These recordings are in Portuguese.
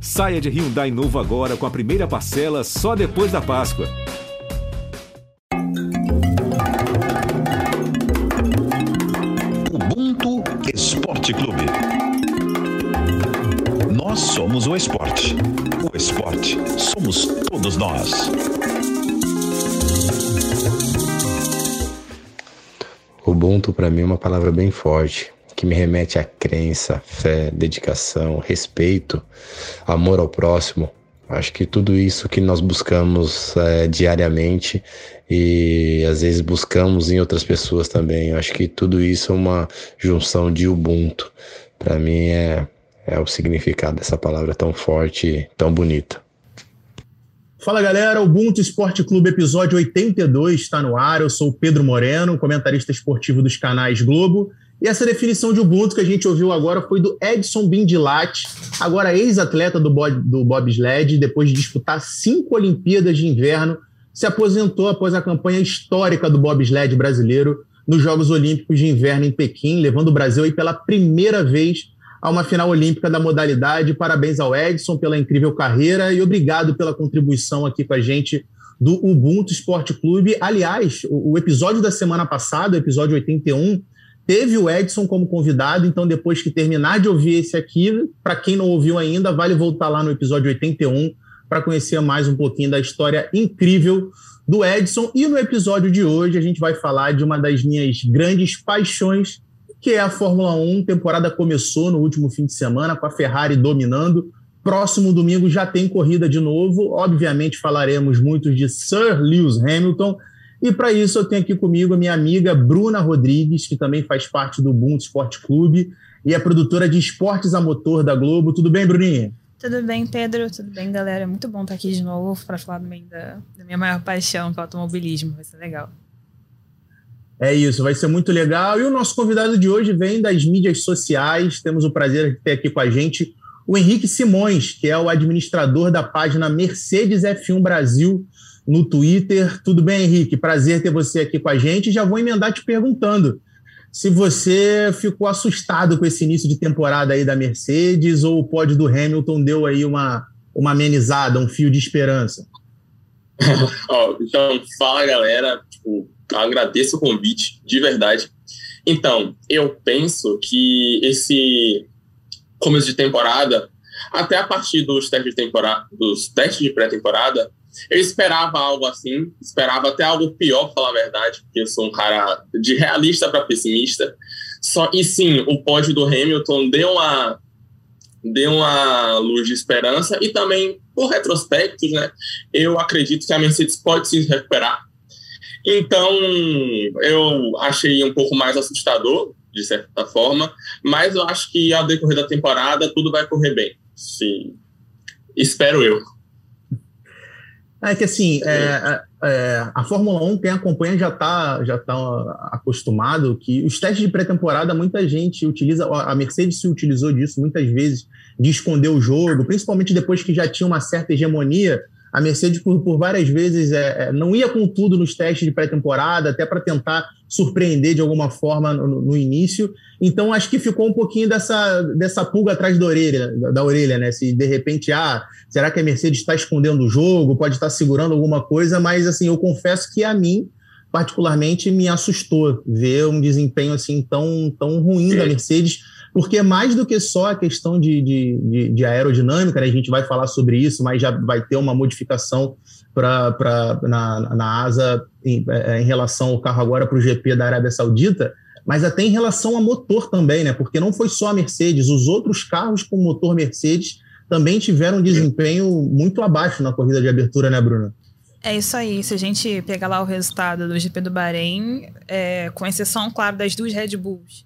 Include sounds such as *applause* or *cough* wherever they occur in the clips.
Saia de Hyundai novo agora com a primeira parcela só depois da Páscoa. Ubuntu Esporte Clube. Nós somos o esporte. O esporte somos todos nós. Ubuntu para mim é uma palavra bem forte que me remete à crença, fé, dedicação, respeito, amor ao próximo. Acho que tudo isso que nós buscamos é, diariamente e às vezes buscamos em outras pessoas também. Acho que tudo isso é uma junção de Ubuntu. Para mim é, é o significado dessa palavra tão forte tão bonita. Fala galera, Ubuntu Esporte Clube, episódio 82 está no ar. Eu sou o Pedro Moreno, comentarista esportivo dos canais Globo e essa definição de Ubuntu que a gente ouviu agora foi do Edson Bindilat, agora ex-atleta do, Bob, do bobsled, depois de disputar cinco Olimpíadas de Inverno, se aposentou após a campanha histórica do bobsled brasileiro nos Jogos Olímpicos de Inverno em Pequim, levando o Brasil aí pela primeira vez a uma final olímpica da modalidade. Parabéns ao Edson pela incrível carreira e obrigado pela contribuição aqui com a gente do Ubuntu Esporte Clube. Aliás, o, episódio da semana passada, o episódio 81, Teve o Edson como convidado, então depois que terminar de ouvir esse aqui, para quem não ouviu ainda, vale voltar lá no episódio 81 para conhecer mais um pouquinho da história incrível do Edson. E no episódio de hoje a gente vai falar de uma das minhas grandes paixões, que é a Fórmula 1. A temporada começou no último fim de semana com a Ferrari dominando. Próximo domingo já tem corrida de novo. Obviamente falaremos muito de Sir Lewis Hamilton e para isso eu tenho aqui comigo a minha amiga Bruna Rodrigues, que também faz parte do Ubuntu Esporte Clube e é produtora de esportes a motor da Globo. Tudo bem, Bruninha? Tudo bem, Pedro? Tudo bem, galera? É muito bom estar aqui de novo para falar também da, da minha maior paixão, que é o automobilismo. Vai ser legal. É isso, vai ser muito legal. E o nosso convidado de hoje vem das mídias sociais. Temos o prazer de ter aqui com a gente o Henrique Simões, que é o administrador da página Mercedes F1 Brasil no Twitter. Tudo bem, Henrique? Prazer ter você aqui com a gente. Já vou emendar te perguntando se você ficou assustado com esse início de temporada aí da Mercedes ou o pódio do Hamilton deu aí uma, uma amenizada, um fio de esperança. *laughs* oh, então, fala galera, tipo, agradeço o convite, de verdade. Então, eu penso que esse começo de temporada, até a partir dos testes de temporada, dos testes de pré-temporada, eu esperava algo assim, esperava até algo pior, falar a verdade, porque eu sou um cara de realista para pessimista. Só e sim, o pódio do Hamilton deu uma deu uma luz de esperança e também por retrospectos, né? Eu acredito que a Mercedes pode se recuperar. Então, eu achei um pouco mais assustador, de certa forma, mas eu acho que ao decorrer da temporada tudo vai correr bem. Sim. Espero eu. É que assim, é, é, é, a Fórmula 1, quem acompanha já está já tá acostumado que os testes de pré-temporada, muita gente utiliza, a Mercedes se utilizou disso muitas vezes, de esconder o jogo, principalmente depois que já tinha uma certa hegemonia. A Mercedes, por, por várias vezes, é, é não ia com tudo nos testes de pré-temporada, até para tentar surpreender de alguma forma no, no, início. Então, acho que ficou um pouquinho dessa, dessa pulga atrás da orelha, da, da orelha, né? Se de repente, ah, será que a Mercedes está escondendo o jogo, pode estar segurando alguma coisa, mas assim, eu confesso que a mim, particularmente, me assustou ver um desempenho assim tão, tão ruim da Mercedes, porque mais do que só a questão de, de, de, de aerodinâmica, né? a gente vai falar sobre isso, mas já vai ter uma modificação pra, na, na asa em, é, em relação ao carro agora para o GP da Arábia Saudita, mas até em relação a motor também, né? Porque não foi só a Mercedes, os outros carros com motor Mercedes também tiveram um desempenho muito abaixo na corrida de abertura, né, Bruna? É isso aí. Se a gente pegar lá o resultado do GP do Bahrein, é, com exceção, claro, das duas Red Bulls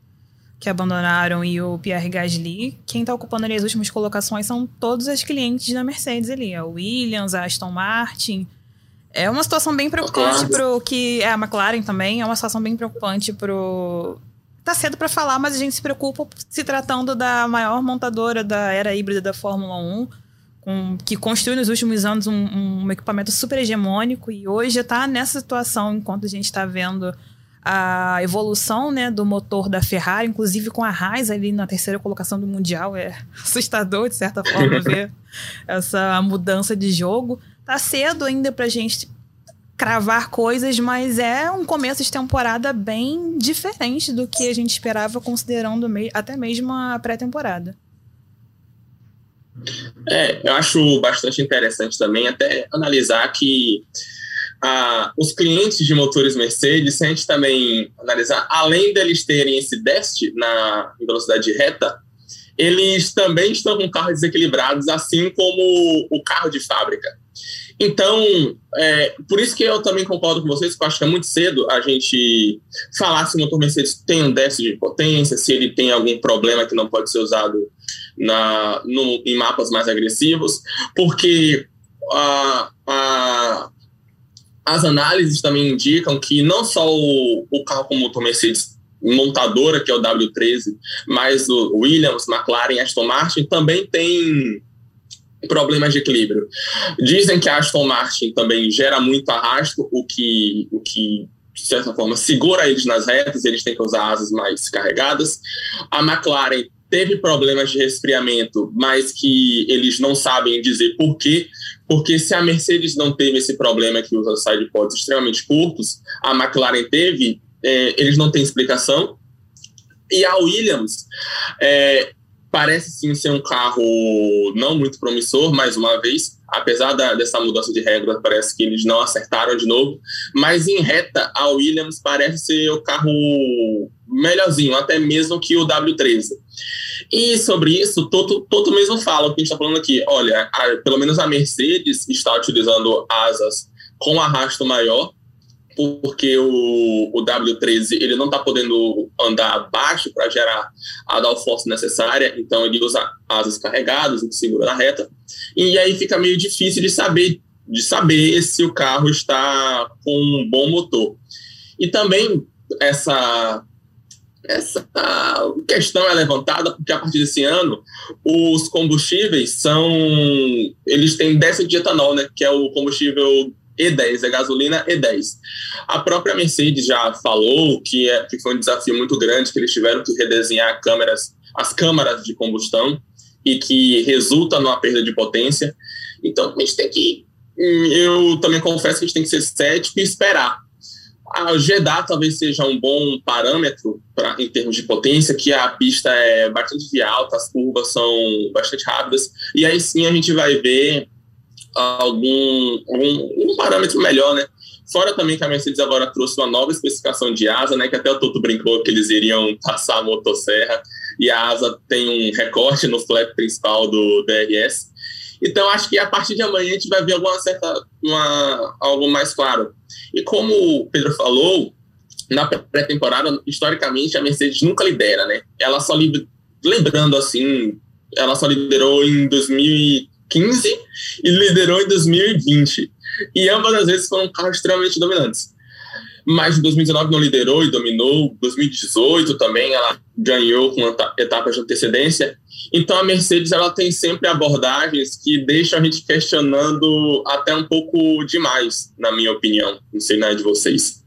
que abandonaram e o Pierre Gasly, quem está ocupando ali as últimas colocações são todos os clientes da Mercedes ali. O Williams, a Aston Martin. É uma situação bem preocupante para o que. É a McLaren também, é uma situação bem preocupante pro. Tá cedo para falar, mas a gente se preocupa se tratando da maior montadora da era híbrida da Fórmula 1, com, que construiu nos últimos anos um, um equipamento super hegemônico e hoje está nessa situação enquanto a gente está vendo a evolução né, do motor da Ferrari, inclusive com a Haas ali na terceira colocação do Mundial. É assustador, de certa forma, *laughs* ver essa mudança de jogo. Tá cedo ainda pra gente cravar coisas, mas é um começo de temporada bem diferente do que a gente esperava, considerando até mesmo a pré-temporada. É, eu acho bastante interessante também até analisar que ah, os clientes de motores Mercedes, se a gente também analisar, além deles terem esse déficit na velocidade reta, eles também estão com carros desequilibrados, assim como o carro de fábrica. Então, é, por isso que eu também concordo com vocês, que eu acho que é muito cedo a gente falar se o motor Mercedes tem um déficit de potência, se ele tem algum problema que não pode ser usado na, no, em mapas mais agressivos, porque a, a, as análises também indicam que não só o, o carro com motor Mercedes montadora, que é o W13, mas o Williams, McLaren Aston Martin também tem problemas de equilíbrio. Dizem que a Aston Martin também gera muito arrasto, o que, o que de certa forma, segura eles nas retas, eles têm que usar asas mais carregadas. A McLaren teve problemas de resfriamento, mas que eles não sabem dizer por quê, porque se a Mercedes não teve esse problema que usa sidepods extremamente curtos, a McLaren teve, é, eles não têm explicação. E a Williams, é, Parece sim ser um carro não muito promissor, mais uma vez, apesar da, dessa mudança de regra, parece que eles não acertaram de novo. Mas em reta, a Williams parece ser o carro melhorzinho, até mesmo que o W13. E sobre isso, Toto, Toto mesmo fala o que a gente está falando aqui. Olha, a, pelo menos a Mercedes está utilizando asas com arrasto maior, porque o, o W13 ele não está podendo andar baixo para gerar a downforce necessária, então ele usa asas carregadas, que segura na reta, e aí fica meio difícil de saber de saber se o carro está com um bom motor. E também essa essa questão é levantada porque a partir desse ano os combustíveis são eles têm décimo de etanol, né, que é o combustível e10, é gasolina E10. A própria Mercedes já falou que, é, que foi um desafio muito grande, que eles tiveram que redesenhar câmeras, as câmaras de combustão e que resulta numa perda de potência. Então, a gente tem que. Eu também confesso que a gente tem que ser cético e esperar. A Jeddah talvez seja um bom parâmetro pra, em termos de potência, que a pista é bastante alta, as curvas são bastante rápidas, e aí sim a gente vai ver algum, algum um parâmetro melhor, né? Fora também que a Mercedes agora trouxe uma nova especificação de asa, né? Que até o Toto brincou que eles iriam *laughs* passar a motosserra e a asa tem um recorte no flap principal do DRS. Então acho que a partir de amanhã a gente vai ver alguma certa, uma, algo mais claro. E como o Pedro falou, na pré-temporada, historicamente, a Mercedes nunca lidera, né? Ela só lembrando assim, ela só liderou em 2000 2015 e liderou em 2020. E ambas as vezes foram carros extremamente dominantes. Mas em 2019 não liderou e dominou. 2018 também ela ganhou com etapas de antecedência. Então a Mercedes ela tem sempre abordagens que deixam a gente questionando até um pouco demais, na minha opinião. Não sei nada de vocês.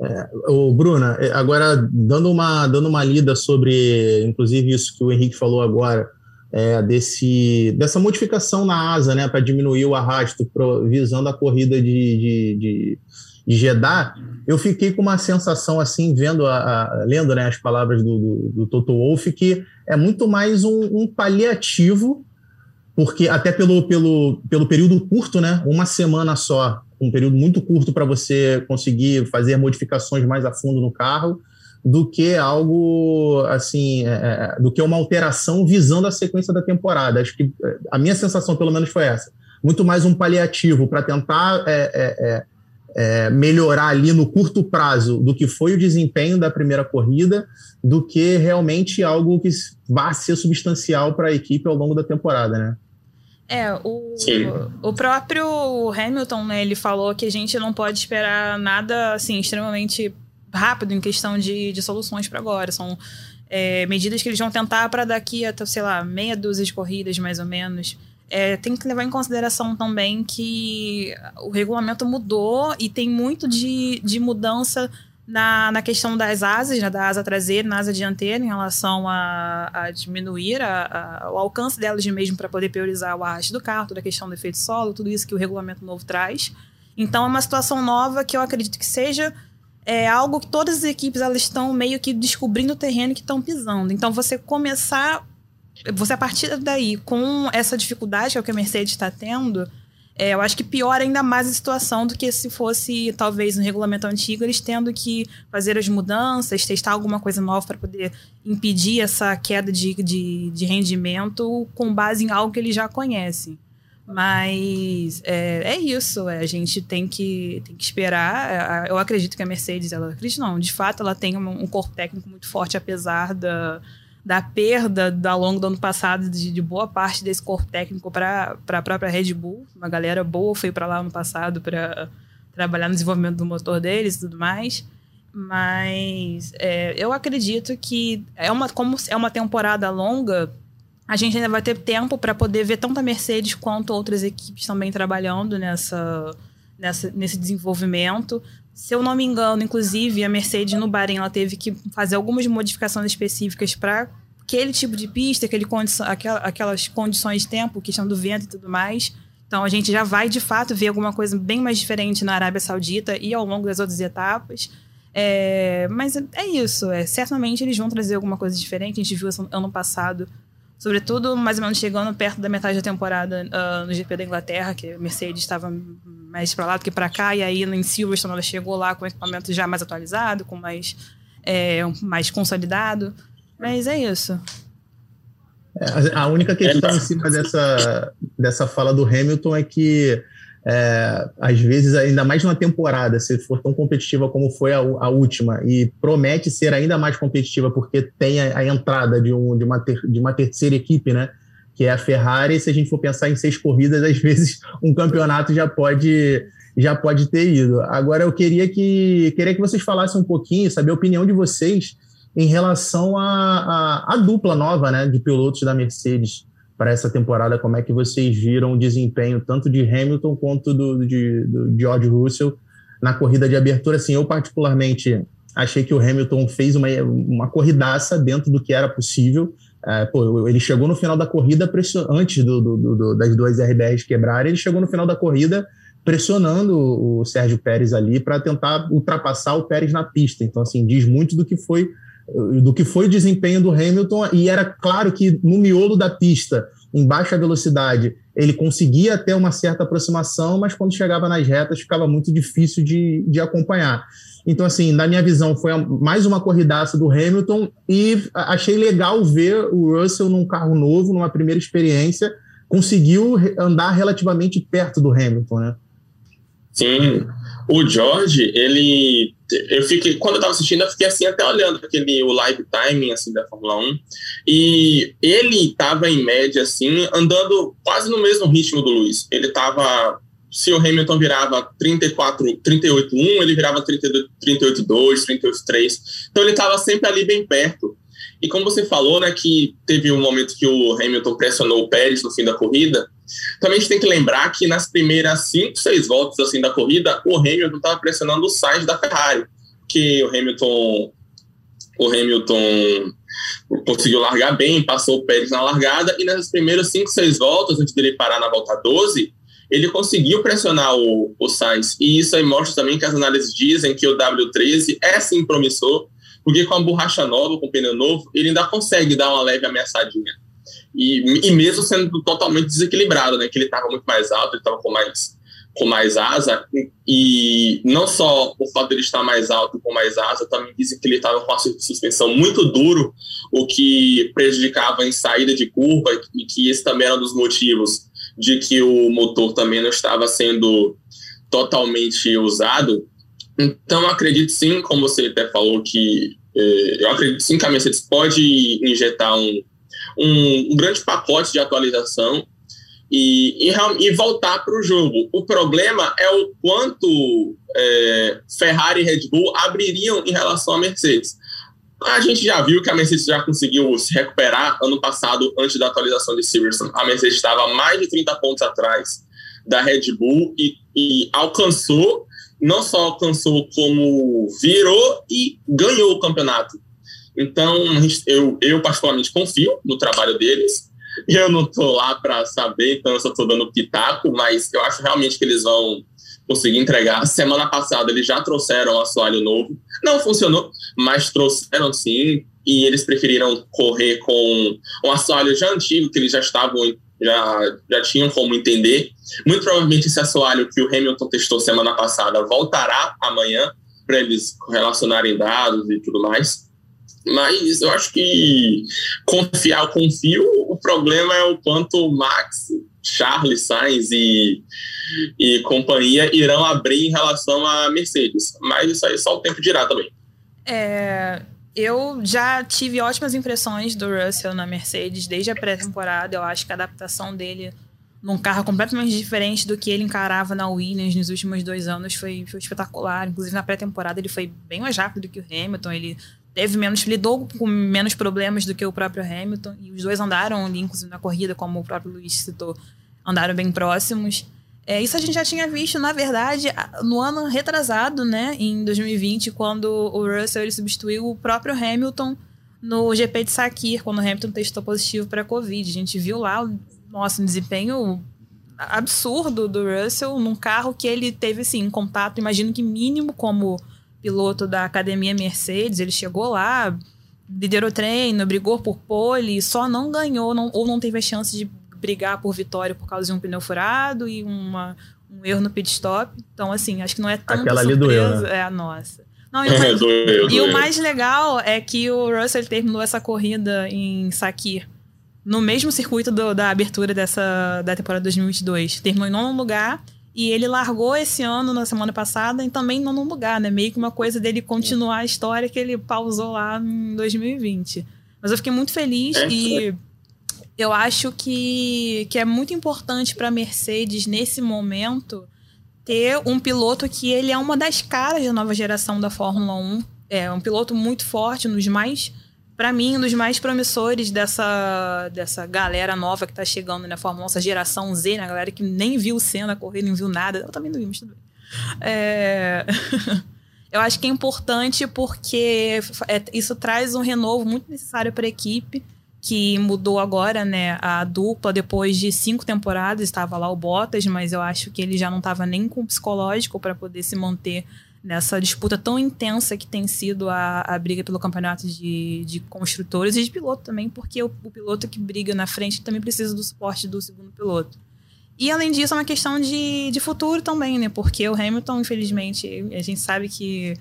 É, o Bruna, é, agora dando uma dando uma lida sobre, inclusive isso que o Henrique falou agora é, desse, dessa modificação na asa, né, para diminuir o arrasto, pro, visando a corrida de, de, de, de Jeddah, eu fiquei com uma sensação assim, vendo, a, a lendo né, as palavras do, do, do, Toto Wolff, que é muito mais um, um paliativo, porque até pelo, pelo, pelo período curto, né, uma semana só, um período muito curto para você conseguir fazer modificações mais a fundo no carro, do que algo assim, é, é, do que uma alteração visando a sequência da temporada. Acho que é, a minha sensação, pelo menos, foi essa. Muito mais um paliativo para tentar é, é, é, melhorar ali no curto prazo do que foi o desempenho da primeira corrida, do que realmente algo que vá ser substancial para a equipe ao longo da temporada, né? É, o, o próprio Hamilton, né, ele falou que a gente não pode esperar nada assim extremamente rápido em questão de, de soluções para agora. São é, medidas que eles vão tentar para daqui até, sei lá, meia dúzia de corridas, mais ou menos. É, tem que levar em consideração também que o regulamento mudou e tem muito de, de mudança na, na questão das asas, né, da asa traseira na asa dianteira, em relação a, a diminuir a, a, o alcance delas de mesmo para poder priorizar o arraste do carro, toda a questão do efeito solo, tudo isso que o regulamento novo traz. Então é uma situação nova que eu acredito que seja é algo que todas as equipes elas estão meio que descobrindo o terreno que estão pisando. Então você começar, você a partir daí com essa dificuldade que, é o que a Mercedes está tendo, é, eu acho que piora ainda mais a situação do que se fosse, talvez, no regulamento antigo, eles tendo que fazer as mudanças, testar alguma coisa nova para poder impedir essa queda de, de, de, rendimento com base em algo que eles já conhecem. Mas é, é isso, é, a gente tem que, tem que esperar. É, eu acredito que a Mercedes, ela acredito não, de fato, ela tem um, um corpo técnico muito forte, apesar da da perda ao longo do ano passado de, de boa parte desse corpo técnico para a própria Red Bull. Uma galera boa foi para lá ano passado para trabalhar no desenvolvimento do motor deles e tudo mais. Mas é, eu acredito que é uma, como é uma temporada longa, a gente ainda vai ter tempo para poder ver tanto a Mercedes quanto outras equipes também trabalhando nessa, nessa, nesse desenvolvimento. Se eu não me engano, inclusive, a Mercedes no Bahrein ela teve que fazer algumas modificações específicas para aquele tipo de pista, aquele condição, aquelas condições de tempo, questão do vento e tudo mais. Então a gente já vai de fato ver alguma coisa bem mais diferente na Arábia Saudita e ao longo das outras etapas. É, mas é isso, é, certamente eles vão trazer alguma coisa diferente. A gente viu ano passado Sobretudo, mais ou menos chegando perto da metade da temporada uh, no GP da Inglaterra, que a Mercedes estava mais para lá do que para cá, e aí em Silverstone ela chegou lá com equipamento já mais atualizado, com mais, é, mais consolidado. Mas é isso. É, a única questão em cima dessa, dessa fala do Hamilton é que é, às vezes, ainda mais numa temporada, se for tão competitiva como foi a, a última, e promete ser ainda mais competitiva porque tem a, a entrada de, um, de, uma ter, de uma terceira equipe, né? Que é a Ferrari. Se a gente for pensar em seis corridas, às vezes um campeonato já pode já pode ter ido. Agora eu queria que queria que vocês falassem um pouquinho, saber a opinião de vocês em relação à, dupla nova, né, de pilotos da Mercedes para essa temporada, como é que vocês viram o desempenho tanto de Hamilton quanto do, de, do George Russell na corrida de abertura. Assim, eu particularmente achei que o Hamilton fez uma, uma corridaça dentro do que era possível. É, pô, ele chegou no final da corrida, antes do, do, do, das duas RBRs quebrarem, ele chegou no final da corrida pressionando o Sérgio Pérez ali para tentar ultrapassar o Pérez na pista. Então, assim, diz muito do que foi do que foi o desempenho do Hamilton, e era claro que no miolo da pista, em baixa velocidade, ele conseguia ter uma certa aproximação, mas quando chegava nas retas ficava muito difícil de, de acompanhar. Então, assim, na minha visão, foi mais uma corridaça do Hamilton e achei legal ver o Russell num carro novo, numa primeira experiência, conseguiu andar relativamente perto do Hamilton, né? Sim, o George, ele. Eu fiquei, quando eu tava assistindo, eu fiquei assim, até olhando aquele, o live timing assim, da Fórmula 1. E ele tava, em média, assim, andando quase no mesmo ritmo do Luiz. Ele tava. Se o Hamilton virava 34, 38,1, ele virava 38,2, 38,3. Então ele tava sempre ali bem perto. E como você falou, né, que teve um momento que o Hamilton pressionou o Pérez no fim da corrida, também a gente tem que lembrar que nas primeiras cinco, seis voltas assim da corrida, o Hamilton estava pressionando o Sainz da Ferrari, que o Hamilton o Hamilton conseguiu largar bem, passou o Pérez na largada e nas primeiras cinco, seis voltas, antes dele parar na volta 12, ele conseguiu pressionar o, o Sainz. E isso aí mostra também que as análises dizem que o W13 é sim promissor, porque com a borracha nova, com o pneu novo, ele ainda consegue dar uma leve ameaçadinha. E, e mesmo sendo totalmente desequilibrado, né? Que ele estava muito mais alto, ele estava com mais, com mais asa. E não só o fato de ele estar mais alto com mais asa, também dizem que ele estava com a suspensão muito duro, o que prejudicava em saída de curva, e que esse também era um dos motivos de que o motor também não estava sendo totalmente usado. Então, acredito sim, como você até falou, que eh, eu acredito sim que a Mercedes pode injetar um, um, um grande pacote de atualização e, e, e voltar para o jogo. O problema é o quanto é, Ferrari e Red Bull abririam em relação à Mercedes. A gente já viu que a Mercedes já conseguiu se recuperar ano passado, antes da atualização de Silverstone. A Mercedes estava mais de 30 pontos atrás da Red Bull e, e alcançou não só alcançou, como virou e ganhou o campeonato. Então, eu, eu particularmente confio no trabalho deles. *laughs* Eu não estou lá para saber, então eu só estou dando pitaco, mas eu acho realmente que eles vão conseguir entregar. Semana passada eles já trouxeram assoalho novo. Não funcionou, mas trouxeram sim. E eles preferiram correr com um assoalho já antigo, que eles já estavam, já, já tinham como entender. Muito provavelmente esse assoalho que o Hamilton testou semana passada voltará amanhã para eles relacionarem dados e tudo mais. Mas eu acho que confiar, eu confio. O problema é o quanto Max, Charles, Sainz e, e companhia irão abrir em relação à Mercedes. Mas isso aí só o tempo dirá também. É, eu já tive ótimas impressões do Russell na Mercedes desde a pré-temporada. Eu acho que a adaptação dele num carro completamente diferente do que ele encarava na Williams nos últimos dois anos foi, foi espetacular. Inclusive na pré-temporada ele foi bem mais rápido que o Hamilton. Ele teve menos, lidou com menos problemas do que o próprio Hamilton. E os dois andaram ali, inclusive na corrida, como o próprio Luiz citou, andaram bem próximos. É, isso a gente já tinha visto, na verdade, no ano retrasado, né, em 2020, quando o Russell ele substituiu o próprio Hamilton no GP de Sakir, quando o Hamilton testou positivo para a Covid. A gente viu lá, nossa, um desempenho absurdo do Russell num carro que ele teve, assim, contato, imagino que mínimo como piloto da academia Mercedes, ele chegou lá, liderou treino, brigou por pole, só não ganhou não, ou não teve a chance de brigar por vitória por causa de um pneu furado e uma, um erro no pit stop. Então, assim, acho que não é tão Aquela surpresa. doeu, né? É a nossa. Não, e, o *laughs* mais, Doeu, e doeu. o mais legal é que o Russell terminou essa corrida em Sakir no mesmo circuito do- da abertura dessa da temporada 2022. Terminou em nono lugar e ele largou esse ano, na semana passada, e também em nono lugar, né? Meio que uma coisa dele continuar a história que ele pausou lá em 2020. Mas eu fiquei muito feliz É, e eu acho que, que é muito importante para a Mercedes, nesse momento, ter um piloto que ele é uma das caras da nova geração da Fórmula 1. É um piloto muito forte, dos mais, para mim, um dos mais promissores dessa, dessa galera nova que tá chegando Fórmula 1, essa geração Z, né? A galera que nem viu o Senna correr, nem viu nada. Eu também não vi, mas tudo bem. É... *laughs* Eu acho que é importante porque é, isso traz um renovo muito necessário para a equipe, que mudou agora, né? A dupla, depois de cinco temporadas, estava lá o Bottas, mas eu acho que ele já não estava nem com o psicológico para poder se manter nessa disputa tão intensa que tem sido a, a briga pelo campeonato de, de construtores e de piloto também, porque o, o piloto que briga na frente também precisa do suporte do segundo piloto. E além disso, é uma questão de, de futuro também, né? Porque o Hamilton, infelizmente, a gente sabe que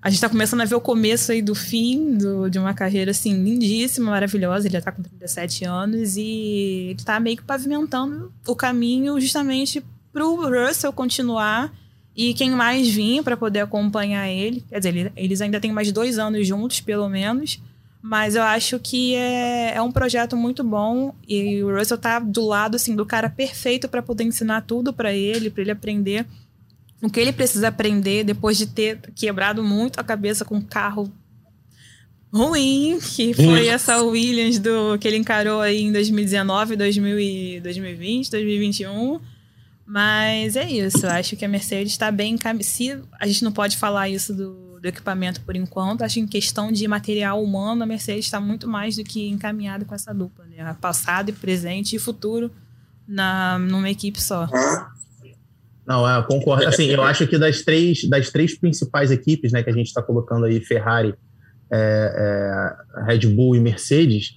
a gente tá começando a ver o começo aí do fim do, de uma carreira, assim, lindíssima, maravilhosa. Ele já tá com 37 anos e ele tá meio que pavimentando o caminho justamente pro Russell continuar e quem mais vir para poder acompanhar ele. Quer dizer, ele- eles ainda têm mais dois anos juntos, pelo menos. Mas eu acho que é, é um projeto muito bom e o Russell tá do lado assim do cara perfeito para poder ensinar tudo para ele, para ele aprender o que ele precisa aprender depois de ter quebrado muito a cabeça com um carro ruim, que foi essa Williams do que ele encarou aí em 2019, 2000 e 2020, 2021. Mas é isso, eu acho que a Mercedes está bem Se a gente não pode falar isso do, do equipamento por enquanto, acho que em questão de material humano, a Mercedes está muito mais do que encaminhada com essa dupla, né? Passado e presente e futuro na, numa equipe só. Não, é, eu concordo. Assim, eu acho que das três, das três principais equipes, né, que a gente está colocando aí, Ferrari, é, é, Red Bull e Mercedes,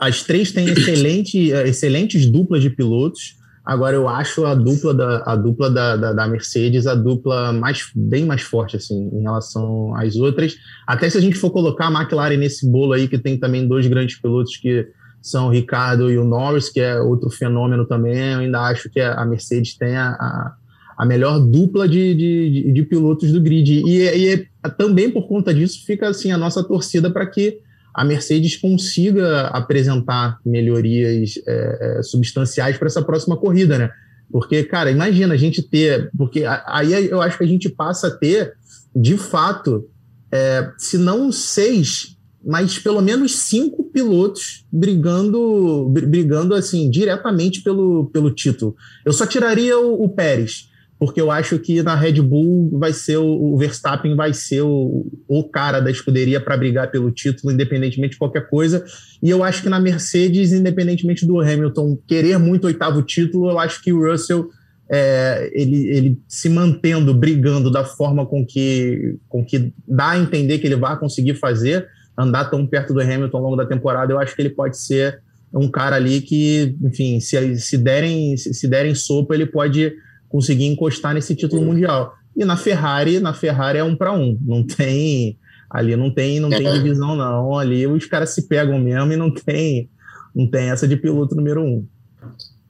as três têm excelente, é, excelentes duplas de pilotos. Agora eu acho a dupla da, a dupla da, da, da Mercedes a dupla mais, bem mais forte assim em relação às outras. Até se a gente for colocar a McLaren nesse bolo aí, que tem também dois grandes pilotos que são o Ricardo e o Norris, que é outro fenômeno também, eu ainda acho que a Mercedes tem a, a melhor dupla de, de, de, pilotos do grid. E, e é- também por conta disso fica assim a nossa torcida para que a Mercedes consiga apresentar melhorias é, é, substanciais para essa próxima corrida, né? Porque, cara, imagina a gente ter. Porque aí eu acho que a gente passa a ter, de fato, é, se não seis, mas pelo menos cinco pilotos brigando, br- brigando assim, diretamente pelo, pelo título. Eu só tiraria o, o Pérez porque eu acho que na Red Bull vai ser o, o Verstappen vai ser o, o cara da escuderia para brigar pelo título, independentemente de qualquer coisa. E eu acho que na Mercedes, independentemente do Hamilton querer muito oitavo título, eu acho que o Russell é, ele, ele se mantendo, brigando da forma com que, com que dá a entender que ele vai conseguir fazer, andar tão perto do Hamilton ao longo da temporada, eu acho que ele pode ser um cara ali que, enfim, se, se derem se derem sopa, ele pode conseguir encostar nesse título mundial. E na Ferrari, na Ferrari é um para um, não tem ali não tem não tem é. divisão não, ali os caras se pegam mesmo e não tem não tem essa de piloto número um.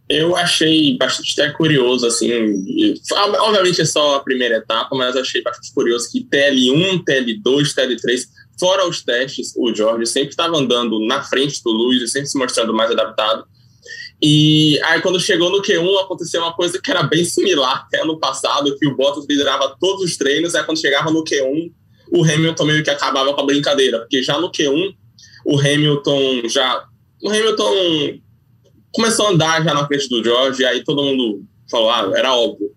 Eu achei bastante até curioso, assim, obviamente é só a primeira etapa, mas achei bastante curioso que TL1, TL2, TL3, fora os testes, o Jorge sempre estava andando na frente do Luiz e sempre se mostrando mais adaptado. E aí, quando chegou no Q1, aconteceu uma coisa que era bem similar até ano passado, que o Bottas liderava todos os treinos, aí quando chegava no Q1, o Hamilton meio que acabava com a brincadeira, porque já no Q1, o Hamilton já. O Hamilton começou a andar já na frente do George, aí todo mundo falou, ah, era óbvio.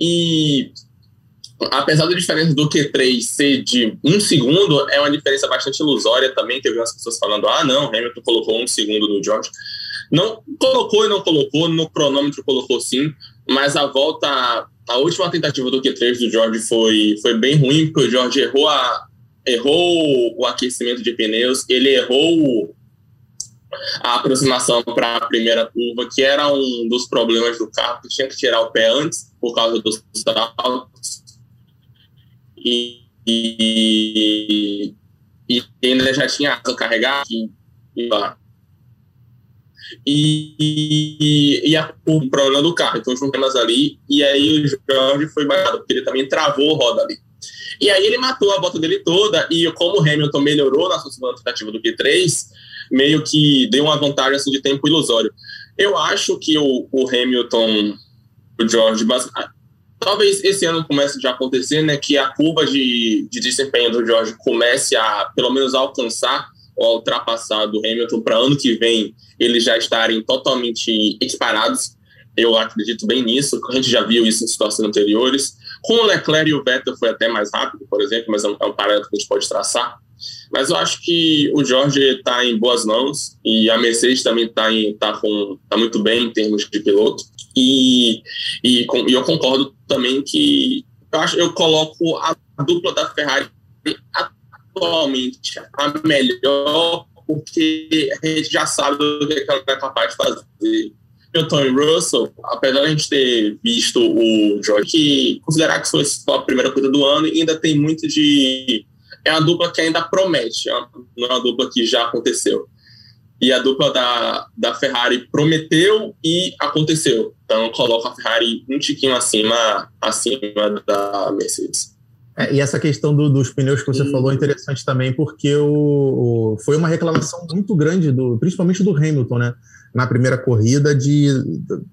E apesar da diferença do Q3 ser de um segundo, é uma diferença bastante ilusória também, que eu vi umas pessoas falando, ah, não, Hamilton colocou um segundo no George. Não colocou e não colocou, no cronômetro colocou sim, mas a volta, a última tentativa do Q3 do George foi, foi bem ruim, porque o George errou, a, errou o aquecimento de pneus, ele errou a aproximação para a primeira curva, que era um dos problemas do carro, que tinha que tirar o pé antes por causa dos saltos. E, e, e ainda já tinha asa e, e, e a, o problema do carro. Então, juntamos ali, e aí o Jorge foi baixado, porque ele também travou roda ali. E aí ele matou a volta dele toda, e como o Hamilton melhorou na sua segunda tentativa do Q3, meio que deu uma vantagem assim, de tempo ilusório. Eu acho que o, o Hamilton, o George, ah, talvez esse ano comece já a acontecer, né, que a curva de, de desempenho do George comece a, pelo menos, alcançar ou ultrapassar do Hamilton para ano que vem eles já estarem totalmente equiparados. Eu acredito bem nisso, a gente já viu isso em situações anteriores. Com o Leclerc e o Vettel foi até mais rápido, por exemplo, mas é um, é um parâmetro que a gente pode traçar. Mas eu acho que o Jorge está em boas mãos e a Mercedes também está tá tá muito bem em termos de piloto. E, e, com, e, eu concordo também que eu, acho, eu coloco a dupla da Ferrari atualmente a melhor, porque a gente já sabe do que ela é capaz de fazer. E Russell, apesar de a gente ter visto o Jorge, que considerar que foi a primeira coisa do ano, ainda tem muito de é uma dupla que ainda promete, é não é uma dupla que já aconteceu. E a dupla da, da Ferrari prometeu e aconteceu. Então coloca a Ferrari um tiquinho acima, acima da Mercedes. É, e essa questão do, dos pneus que você hum. falou é interessante também, porque o, o, foi uma reclamação muito grande, do, principalmente do Hamilton, né? na primeira corrida de,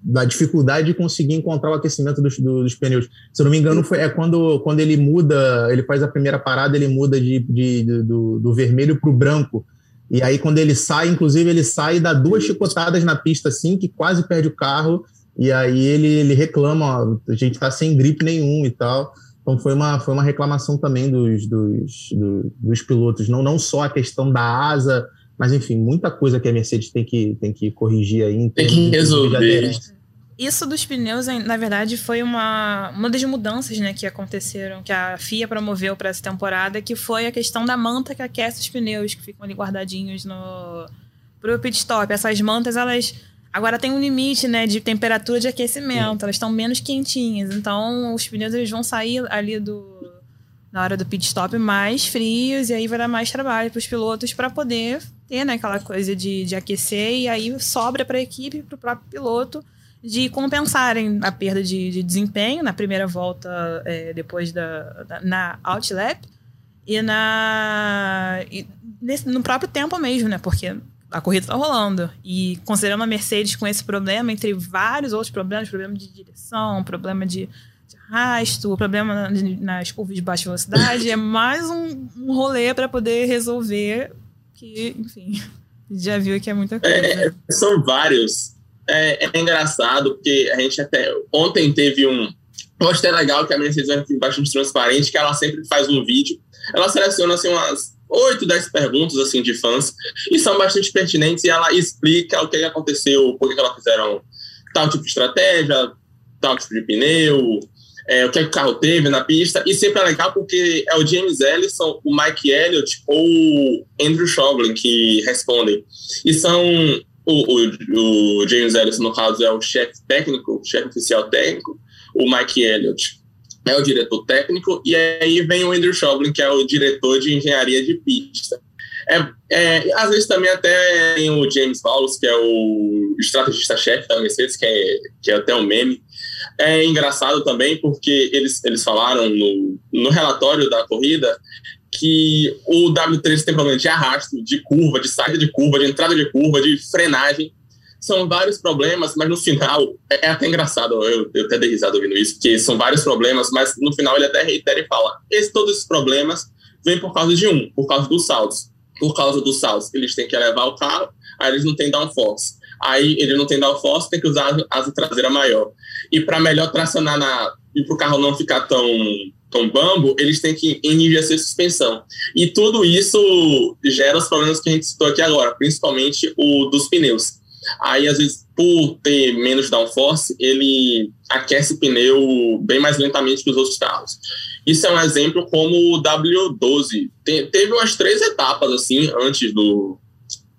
da dificuldade de conseguir encontrar o aquecimento dos, dos pneus. Se eu não me engano, foi, é quando, quando ele muda, ele faz a primeira parada, ele muda de, de, de do, do vermelho para o branco. E aí, quando ele sai, inclusive, ele sai e dá duas chicotadas na pista, assim, que quase perde o carro. E aí ele, ele reclama, ó, a gente está sem gripe nenhum e tal. Então foi uma, foi uma reclamação também dos, dos, dos, dos pilotos, não, não só a questão da asa mas, enfim, muita coisa que a Mercedes tem que, tem que corrigir aí. tem que resolver. Isso dos pneus, na verdade, foi uma, uma das mudanças né, que aconteceram, que a FIA promoveu para essa temporada, que foi a questão da manta que aquece os pneus, que ficam ali guardadinhos no pro pit stop. Essas mantas, elas agora tem um limite né, de temperatura de aquecimento, elas estão menos quentinhas. Então, os pneus eles vão sair ali do na hora do pit stop mais frios, e aí vai dar mais trabalho para os pilotos para poder ter né, aquela coisa de, de aquecer, e aí sobra para a equipe, para o próprio piloto, de compensarem a perda de, de desempenho na primeira volta é, depois da, da, na outlap e na e nesse, no próprio tempo mesmo, né? Porque a corrida está rolando e considerando a Mercedes com esse problema entre vários outros problemas, problema de direção, problema de, de arrasto, problema nas curvas de baixa velocidade, *coughs* é mais um, um rolê para poder resolver que, enfim, já viu que é muita coisa. É, são vários. É, é, engraçado, porque a gente até. Ontem teve um. eu acho até legal que a Mercedes é bastante transparente, que ela sempre faz um vídeo. Ela seleciona assim, umas 8, 10 perguntas assim, de fãs, e são bastante pertinentes, e ela explica o que aconteceu, por que ela fizeram tal tipo de estratégia, tal tipo de pneu, é, o que, é que o carro teve na pista, e sempre é legal porque é o James Ellison, o Mike Elliott ou o Andrew Shoglin que respondem. E são o, o, o James Ellison, no caso, é o chefe técnico, chefe oficial técnico, o Mike Elliott é o diretor técnico, e aí vem o Andrew Shoglin, que é o diretor de engenharia de pista. É, é, às vezes também até tem o James Paulus, que é o estrategista-chefe da Mercedes, que é, que é até um meme. É engraçado também porque eles, eles falaram no, no relatório da corrida que o W13 tem problema de arrasto, de curva, de saída de curva, de entrada de curva, de frenagem. São vários problemas, mas no final é, é até engraçado, eu, eu até dei risada ouvindo isso, que são vários problemas, mas no final ele até reitera e fala: esse, todos esses problemas vêm por causa de um, por causa dos saltos. Por causa dos saltos, eles têm que elevar o carro, aí eles não têm downforce. Aí ele não tem downforce, tem que usar a asa traseira maior. E para melhor tracionar na e para o carro não ficar tão tão bambo, eles têm que enrijecer suspensão. E tudo isso gera os problemas que a gente citou aqui agora, principalmente o dos pneus. Aí, às vezes, por ter menos downforce, ele aquece o pneu bem mais lentamente que os outros carros. Isso é um exemplo como o W12. Te, teve umas três etapas, assim, antes do,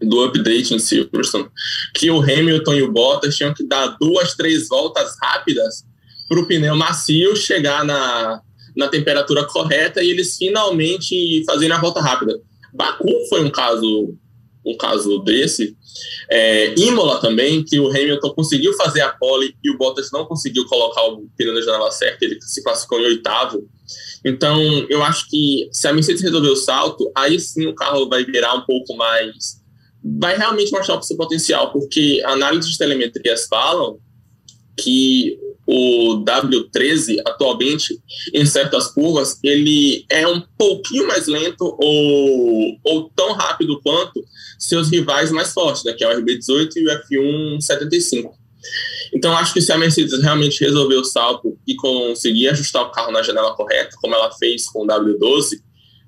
do update em Silverstone, que o Hamilton e o Bottas tinham que dar duas, três voltas rápidas para o pneu macio chegar na, na temperatura correta e eles finalmente fazerem a volta rápida. Baku foi um caso um caso desse. É, Imola também, que o Hamilton conseguiu fazer a pole e o Bottas não conseguiu colocar o pneu na janela certa, ele se classificou em oitavo. Então, eu acho que se a Mercedes resolver o salto, aí sim o carro vai virar um pouco mais vai realmente mostrar o seu potencial, porque análises de telemetrias falam que o W13 atualmente em certas curvas ele é um pouquinho mais lento ou, ou tão rápido quanto seus rivais mais fortes, né, que é o RB18 e o F1 75. Então acho que se a Mercedes realmente resolver o salto e conseguir ajustar o carro na janela correta, como ela fez com o W12,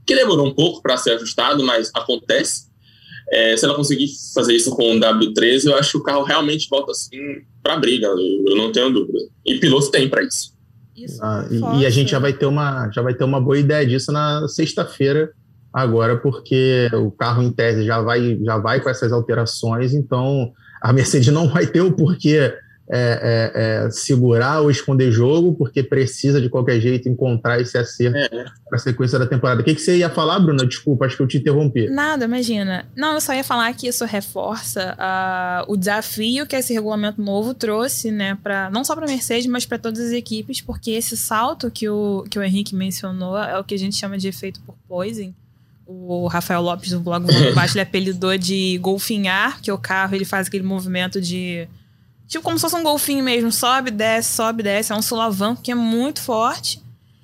que demorou um pouco para ser ajustado, mas acontece, é, se ela conseguir fazer isso com o W13, eu acho que o carro realmente volta assim para briga, eu, não tenho dúvida. E piloto tem para isso. isso ah, e, e, a gente já vai ter uma já vai ter uma boa ideia disso na sexta-feira agora, porque o carro em tese já vai já vai com essas alterações, então a Mercedes *laughs* não vai ter o porquê é, é, é, segurar ou esconder jogo, porque precisa de qualquer jeito encontrar esse acerto é. para a sequência da temporada. O que, que você ia falar, Bruna? Desculpa, acho que eu te interrompi. Nada, imagina. Não, eu só ia falar que isso reforça uh, o desafio que esse regulamento novo trouxe, né, pra, não só para a Mercedes, mas para todas as equipes, porque esse salto que o, que o Henrique mencionou é o que a gente chama de efeito por poison. O Rafael Lopes do blog Baixo ele apelidou de golfinhar, que o carro ele faz aquele movimento de Tipo como se fosse um golfinho mesmo. Sobe, desce, sobe, desce. É um sulavanco que é muito forte.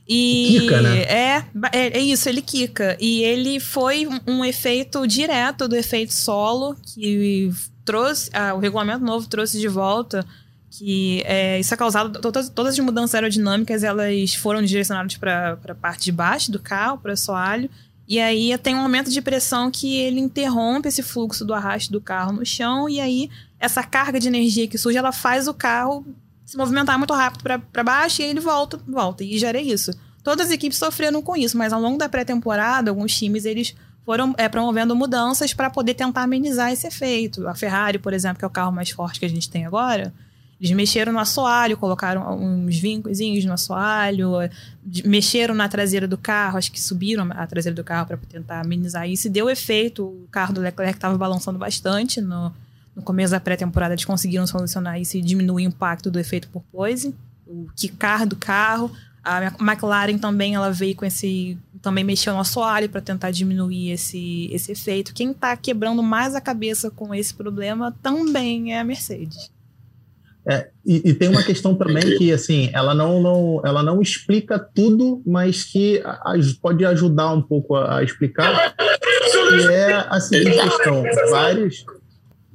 E Kika, né? é, é, é, isso, ele quica. E ele foi um, um, efeito direto do efeito solo que trouxe. Ah, o regulamento novo trouxe de volta. Que é, isso é causado. Todas, todas as mudanças aerodinâmicas elas foram direcionadas para a parte de baixo do carro, para o assoalho. E aí tem um aumento de pressão que ele interrompe esse fluxo do arrasto do carro no chão. E aí essa carga de energia que surge, ela faz o carro se movimentar muito rápido para baixo e ele volta, volta. E gera isso. Todas as equipes sofreram com isso, mas ao longo da pré-temporada, alguns times eles foram é, promovendo mudanças para poder tentar amenizar esse efeito. A Ferrari, por exemplo, que é o carro mais forte que a gente tem agora, eles mexeram no assoalho, colocaram uns vincozinhos no assoalho, mexeram na traseira do carro, acho que subiram a traseira do carro para tentar amenizar isso e deu efeito. O carro do Leclerc estava balançando bastante no, no começo da pré-temporada eles conseguiram solucionar isso e diminuir o impacto do efeito por poise, o quicar do carro. A McLaren também ela veio com esse também mexeu no assoalho para tentar diminuir esse, esse efeito. Quem está quebrando mais a cabeça com esse problema também é a Mercedes. É, e, e, tem uma questão também que assim ela não, não ela não explica tudo, mas que pode ajudar um pouco a, a explicar. E é a seguinte questão: vários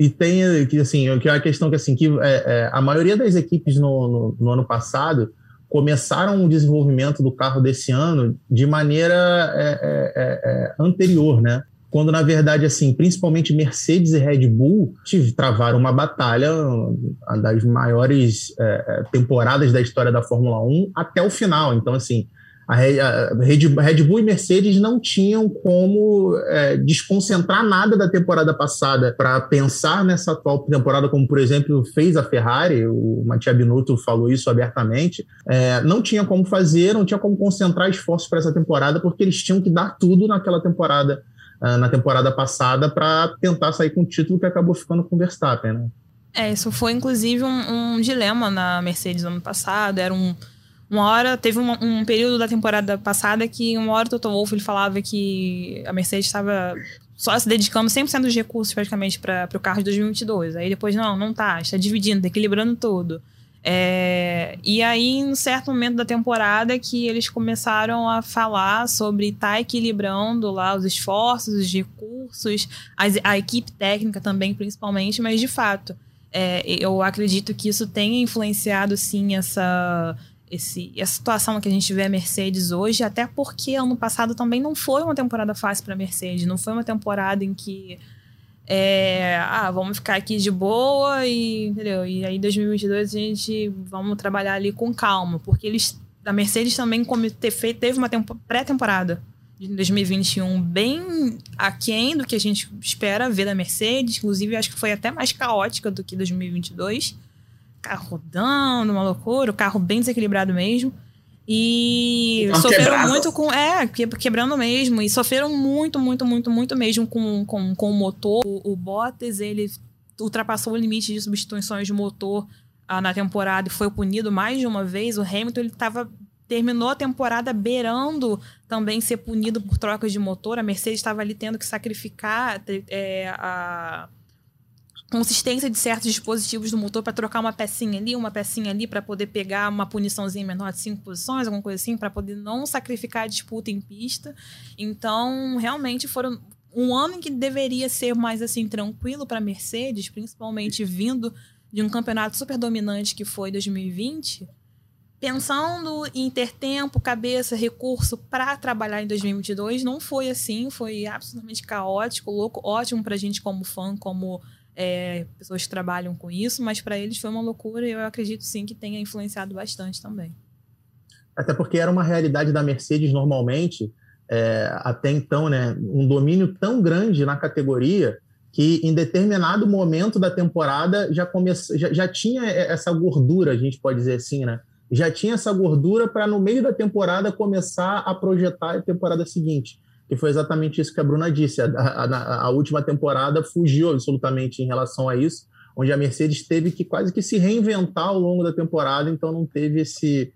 e tem que assim que é a questão que assim que é, é, a maioria das equipes no, no, no, ano passado começaram o desenvolvimento do carro desse ano de maneira é, é, é, é anterior, né? Quando, na verdade, assim, principalmente Mercedes e Red Bull travaram uma batalha, uma das maiores é, é, temporadas da história da Fórmula 1 até o final. Então, assim, a Red, Bull e Mercedes não tinham como é, desconcentrar nada da temporada passada para pensar nessa atual temporada, como por exemplo fez a Ferrari, o Mattia Binotto falou isso abertamente. É, não tinha como fazer, não tinha como concentrar esforços para essa temporada, porque eles tinham que dar tudo naquela temporada, na temporada passada, para tentar sair com o título que acabou ficando com o Verstappen. Né? É, isso foi inclusive um, um dilema na Mercedes no ano passado. Era um uma hora, teve um, um, período da temporada passada que uma hora o Toto Wolff ele falava que a Mercedes estava só se dedicando 100% dos recursos praticamente para o carro de 2022. Aí depois, não, não tá, está dividindo, equilibrando tudo. É, e aí, em um certo momento da temporada, que eles começaram a falar sobre estar tá equilibrando lá os esforços, os recursos, a, a equipe técnica também, principalmente, mas de fato, é, eu acredito que isso tenha influenciado sim essa esse, a situação que a gente vê a Mercedes hoje, até porque ano passado também não foi uma temporada fácil para a Mercedes, não foi uma temporada em que é, ah, vamos ficar aqui de boa e, entendeu? E aí 2022 a gente vamos trabalhar ali com calma, porque eles a Mercedes também feito, teve uma pré-temporada de 2021 bem aquém do que a gente espera ver da Mercedes, inclusive acho que foi até mais caótica do que 2022 carro rodando, uma loucura, o carro bem desequilibrado mesmo. E sofreram quebrado. muito com. É, quebrando mesmo. E sofreram muito, muito, muito, muito mesmo com, com, com o motor. O, o Bottas, ele ultrapassou o limite de substituições de motor ah, na temporada e foi punido mais de uma vez. O Hamilton, ele tava, terminou a temporada beirando também ser punido por trocas de motor. A Mercedes estava ali tendo que sacrificar é, a consistência de certos dispositivos do motor para trocar uma pecinha ali, uma pecinha ali para poder pegar uma puniçãozinha menor de cinco posições, alguma coisa assim, para poder não sacrificar a disputa em pista. Então, realmente foram um ano que deveria ser mais assim tranquilo para Mercedes, principalmente vindo de um campeonato super dominante que foi 2020. Pensando em ter tempo, cabeça, recurso para trabalhar em 2022, não foi assim, foi absolutamente caótico, louco, ótimo para a gente como fã, como é, pessoas que trabalham com isso, mas para eles foi uma loucura e eu acredito sim que tenha influenciado bastante também. Até porque era uma realidade da Mercedes normalmente, é, até então, né, um domínio tão grande na categoria que em determinado momento da temporada já, come... já, já tinha essa gordura, a gente pode dizer assim, né? Já tinha essa gordura para no meio da temporada começar a projetar a temporada seguinte. E foi exatamente isso que a Bruna disse. A, a, a, última temporada fugiu absolutamente em relação a isso, onde a Mercedes teve que quase que se reinventar ao longo da temporada, então não teve esse,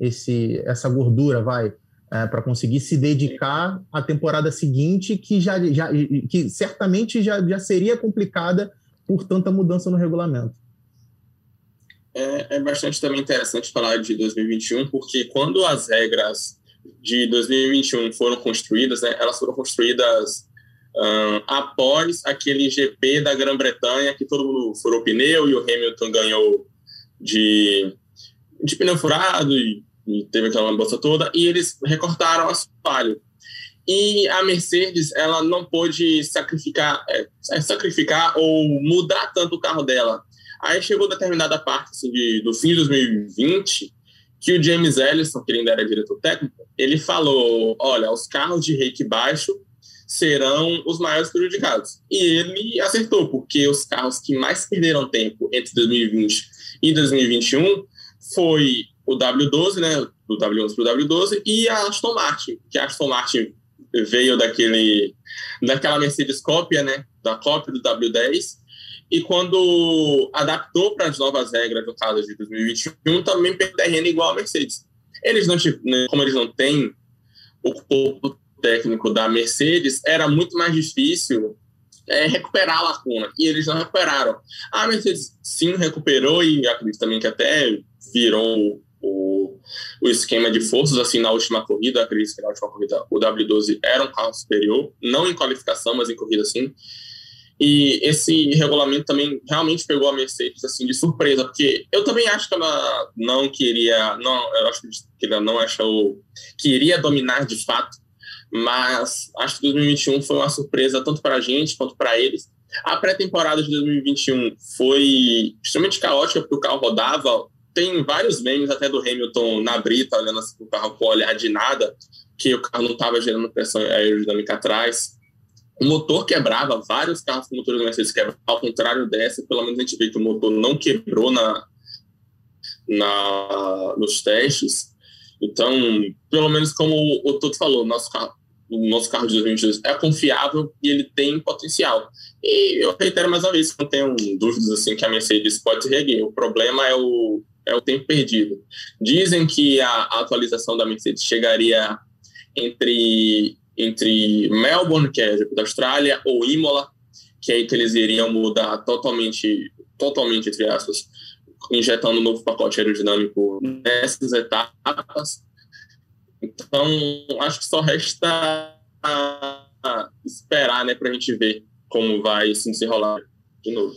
esse essa gordura, vai, é, para conseguir se dedicar à temporada seguinte, que já, já que certamente já, já seria complicada por tanta mudança no regulamento. É, é bastante também interessante falar de 2021, porque quando as regras de 2021 foram construídas, né, elas foram construídas um, após aquele GP da Grã-Bretanha, que todo mundo furou pneu e o Hamilton ganhou de, de pneu furado e, e teve aquela bolsa toda, e eles recortaram assoalho. E a Mercedes, ela não pôde sacrificar, é, é, sacrificar ou mudar tanto o carro dela. Aí chegou determinada parte assim, de, do fim de 2020, que o James Ellison, que ainda era diretor técnico, ele falou: olha, os carros de rake baixo serão os maiores prejudicados. E ele acertou, porque os carros que mais perderam tempo entre 2020 e 2021 foi o W12, né, do W11 para o W12, e a Aston Martin, que a Aston Martin veio daquele daquela Mercedes cópia, né, da cópia do W10, e quando adaptou para as novas regras do caso de 2021, também perdeu terreno igual a Mercedes. Eles não, né, como eles não têm o corpo técnico da Mercedes, era muito mais difícil é, recuperar a lacuna. E eles não recuperaram. A Mercedes sim recuperou e acredito também que até virou o, o esquema de forças assim na última corrida. Acredito que na última corrida o W12 era um carro superior, não em qualificação, mas em corrida sim. E esse regulamento também realmente pegou a Mercedes assim de surpresa, porque eu também acho que ela não queria, não, eu acho que ela não achou que iria dominar de fato, mas acho que 2021 foi uma surpresa tanto para a gente quanto para eles. A pré-temporada de 2021 foi extremamente caótica porque o carro rodava. Tem vários memes até do Hamilton na brita, olhando assim, o carro com o olhar de nada, que o carro não estava gerando pressão aerodinâmica atrás o motor quebrava, vários carros com motores Mercedes quebravam, ao contrário dessa, pelo menos a gente vê que o motor não quebrou na, na, nos testes. Então, pelo menos como o Toto falou, nosso carro, o nosso carro de 2022 é confiável e ele tem potencial. E eu reitero mais uma vez, não tenho dúvidas assim que a Mercedes pode se reerguer. O problema é o, é o tempo perdido. Dizem que a atualização da Mercedes chegaria entre entre Melbourne, que é da Austrália, ou Imola, que é aí que eles iriam mudar totalmente, totalmente entre aspas, injetando um novo pacote aerodinâmico nessas etapas. Então, acho que só resta esperar, né, para a gente ver como vai se desenrolar de novo.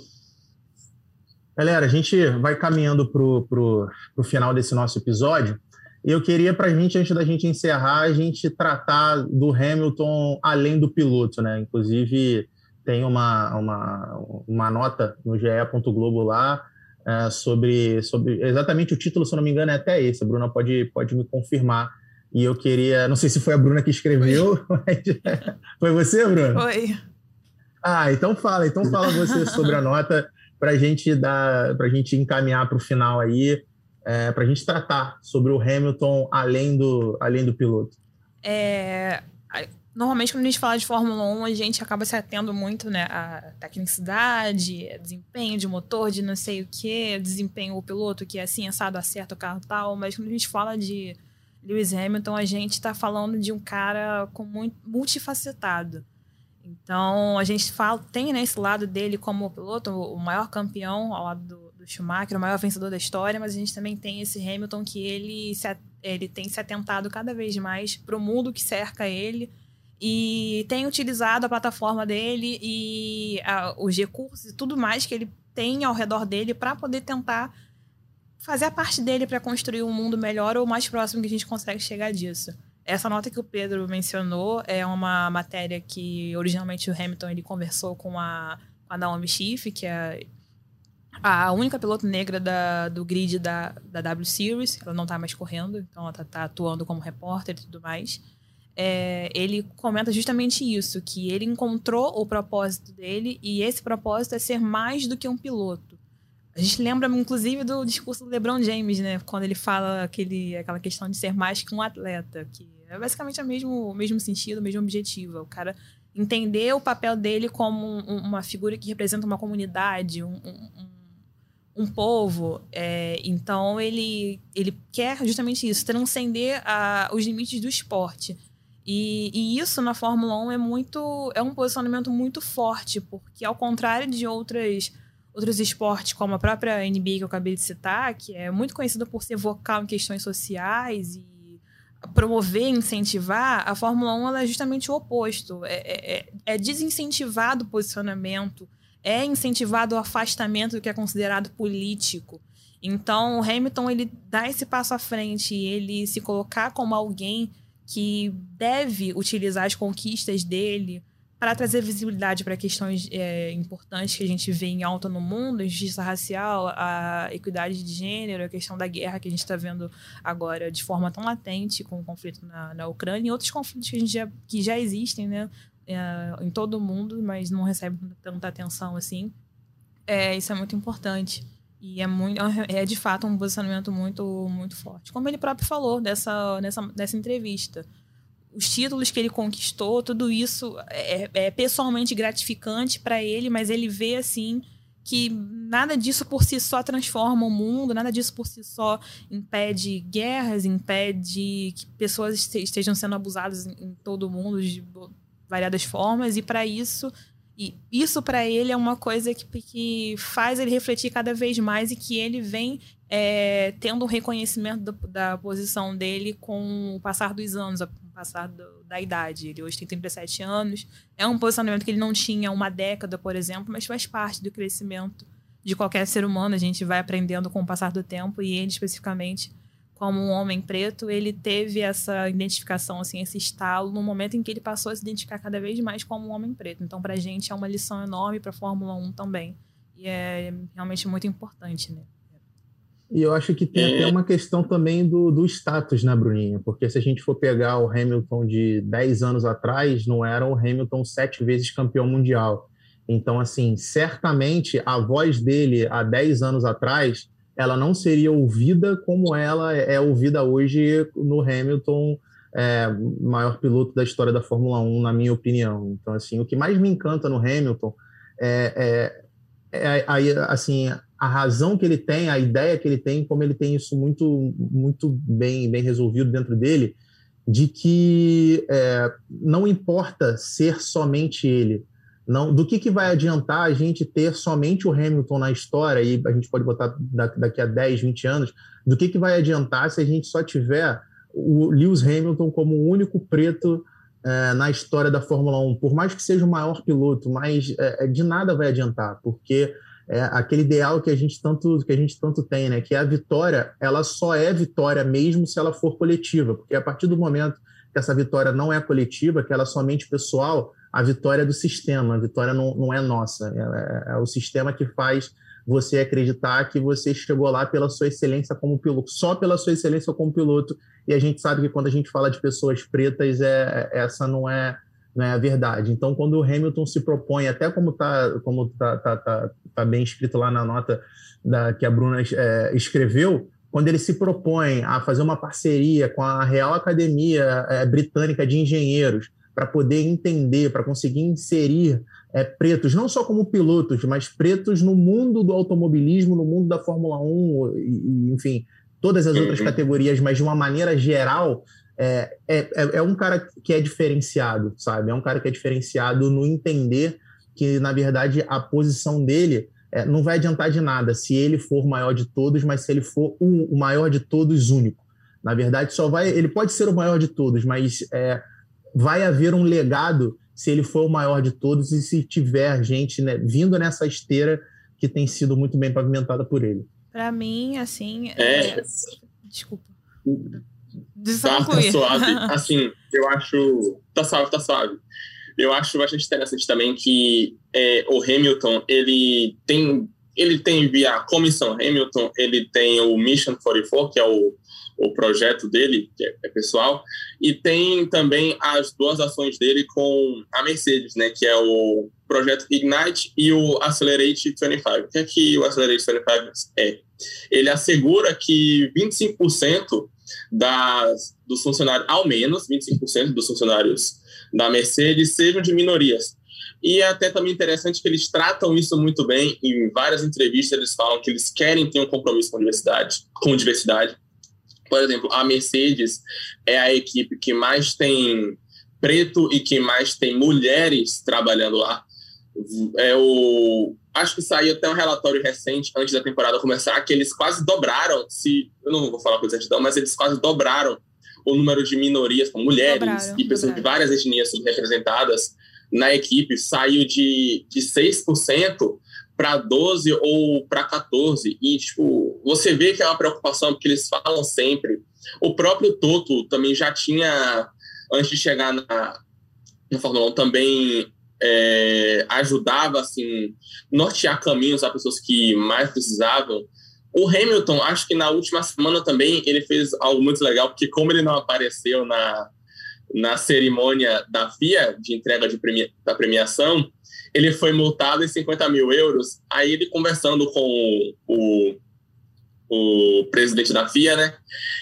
Galera, a gente vai caminhando para o final desse nosso episódio. Eu queria para a gente, antes da gente encerrar, a gente tratar do Hamilton além do piloto, né? Inclusive, tem uma, uma, uma nota no GE. Globo lá é, sobre, sobre exatamente o título, se eu não me engano, é até esse. A Bruna pode, pode me confirmar. E eu queria, não sei se foi a Bruna que escreveu, *laughs* mas... foi você, Bruna? Foi. Ah, então fala, então fala você sobre a nota para gente dar, para gente encaminhar para o final aí é, para a gente tratar sobre o Hamilton além do, além do piloto? É, normalmente, quando a gente fala de Fórmula 1, a gente acaba se atendo muito né, à tecnicidade, desempenho de motor, de não sei o que, desempenho do piloto, que é assim, assado, acerta o carro tal. Mas quando a gente fala de Lewis Hamilton, a gente está falando de um cara com muito, multifacetado. Então, a gente fala, tem né, esse lado dele como piloto, o maior campeão ao lado do, do Schumacher, o maior vencedor da história, mas a gente também tem esse Hamilton que ele, se, ele tem se atentado cada vez mais para o mundo que cerca ele e tem utilizado a plataforma dele e a, os recursos e tudo mais que ele tem ao redor dele para poder tentar fazer a parte dele para construir um mundo melhor ou mais próximo que a gente consegue chegar disso. Essa nota que o Pedro mencionou é uma matéria que originalmente o Hamilton ele conversou com a, a Naomi Schiff, que é a única piloto negra da, do grid da, da W Series, ela não está mais correndo, então ela está tá atuando como repórter e tudo mais. É, ele comenta justamente isso, que ele encontrou o propósito dele e esse propósito é ser mais do que um piloto. A gente lembra, inclusive, do discurso do LeBron James, né? Quando ele fala aquele, aquela questão de ser mais que um atleta, que é basicamente o mesmo, o mesmo sentido, o mesmo objetivo. O cara entender o papel dele como um, uma figura que representa uma comunidade, um, um um povo. É, então ele, ele quer justamente isso, transcender a, os limites do esporte. E, e, isso na Fórmula 1 é muito é um posicionamento muito forte, porque ao contrário de outras outros esportes, como a própria NBA que eu acabei de citar, que é muito conhecida por ser vocal em questões sociais e promover, incentivar, a Fórmula 1 ela é justamente o oposto. É, é, é, é desincentivado o posicionamento é incentivado o afastamento do que é considerado político. Então, o Hamilton ele dá esse passo à frente, ele se colocar como alguém que deve utilizar as conquistas dele para trazer visibilidade para questões é, importantes que a gente vê em alta no mundo, a justiça racial, a equidade de gênero, a questão da guerra que a gente está vendo agora de forma tão latente com o conflito na, na Ucrânia e outros conflitos que, já, que já existem, né? É, em todo o mundo, mas não recebe tanta atenção assim. É, isso é muito importante. E é, muito, é de fato um posicionamento muito, muito forte. Como ele próprio falou dessa, nessa, nessa entrevista. Os títulos que ele conquistou, tudo isso é, é pessoalmente gratificante para ele, mas ele vê assim que nada disso por si só transforma o mundo, nada disso por si só impede guerras, impede que pessoas estejam sendo abusadas em todo o mundo de variadas formas e para isso e isso para ele é uma coisa que, que faz ele refletir cada vez mais e que ele vem é, tendo um reconhecimento do, da posição dele com o passar dos anos, com o passar do, da idade. Ele hoje tem 37 anos. É um posicionamento que ele não tinha uma década, por exemplo, mas faz parte do crescimento de qualquer ser humano. A gente vai aprendendo com o passar do tempo e ele especificamente como um homem preto, ele teve essa identificação, assim, esse estalo no momento em que ele passou a se identificar cada vez mais como um homem preto. Então, para a gente é uma lição enorme para a Fórmula 1 também. E é realmente muito importante, né? E eu acho que tem é. até uma questão também do, do status, né, Bruninha? Porque se a gente for pegar o Hamilton de 10 anos atrás, não era o Hamilton sete vezes campeão mundial. Então, assim, certamente a voz dele há 10 anos atrás, ela não seria ouvida como ela é ouvida hoje no Hamilton, é, maior piloto da história da Fórmula 1, na minha opinião. Então, assim, o que mais me encanta no Hamilton é, é, é assim, a razão que ele tem, a ideia que ele tem, como ele tem isso muito, muito bem, bem resolvido dentro dele, de que é, não importa ser somente ele. Não, do que, que vai adiantar a gente ter somente o Hamilton na história, e a gente pode botar daqui a 10, 20 anos, do que, que vai adiantar se a gente só tiver o Lewis Hamilton como o único preto é, na história da Fórmula 1, por mais que seja o maior piloto, mas é, de nada vai adiantar, porque é aquele ideal que a gente tanto que a gente tanto tem, né? Que é a vitória, ela só é vitória mesmo se ela for coletiva, porque a partir do momento que essa vitória não é coletiva, que ela é somente pessoal, a vitória é do sistema, a vitória não, não é nossa, é, é, é o sistema que faz você acreditar que você chegou lá pela sua excelência como piloto, só pela sua excelência como piloto, e a gente sabe que quando a gente fala de pessoas pretas, é, essa não é não é a verdade. Então, quando o Hamilton se propõe, até como está como tá, tá, tá, tá, bem escrito lá na nota da, que a Bruna é, escreveu, quando ele se propõe a fazer uma parceria com a Real Academia é, Britânica de Engenheiros para poder entender, para conseguir inserir é, pretos, não só como pilotos, mas pretos no mundo do automobilismo, no mundo da Fórmula 1, e, enfim, todas as outras uhum. categorias, mas de uma maneira geral, é, é, é, é um cara que é diferenciado, sabe? É um cara que é diferenciado no entender que, na verdade, a posição dele é, não vai adiantar de nada se ele for o maior de todos, mas se ele for o, o, maior de todos único. Na verdade, só vai. Ele pode ser o maior de todos, mas é, vai haver um legado se ele for o maior de todos e se tiver gente né, vindo nessa esteira que tem sido muito bem pavimentada por ele. Para mim, assim. É. é desculpa. Tá, tá suave. *laughs* Assim, eu acho. Tá suave, tá suave. Eu acho bastante interessante também que é, o Hamilton, ele tem. Ele tem via Comissão Hamilton, ele tem o Mission 44, que é o, o projeto dele, que é, é pessoal, e tem também as duas ações dele com a Mercedes, né, que é o projeto Ignite e o Accelerate 25. O que é que o Accelerate 25 é? Ele assegura que 25% das, dos funcionários, ao menos 25% dos funcionários da Mercedes sejam de minorias. E é até também interessante que eles tratam isso muito bem. Em várias entrevistas eles falam que eles querem ter um compromisso com diversidade, com diversidade. Por exemplo, a Mercedes é a equipe que mais tem preto e que mais tem mulheres trabalhando lá. É o acho que saiu até um relatório recente, antes da temporada começar, que eles quase dobraram, se eu não vou falar com exatidão, mas eles quase dobraram o número de minorias, como mulheres dobraram, e pessoas dobraram. de várias etnias subrepresentadas na equipe, saiu de, de 6% para 12 ou para 14. E, tipo, você vê que é uma preocupação, porque eles falam sempre. O próprio Toto também já tinha, antes de chegar na, na Fórmula 1, também é, ajudava assim nortear caminhos a pessoas que mais precisavam. O Hamilton, acho que na última semana também ele fez algo muito legal, porque como ele não apareceu na, na cerimônia da FIA de entrega de premi da premiação, ele foi multado em 50 mil euros. Aí ele conversando com o, o presidente da FIA, né?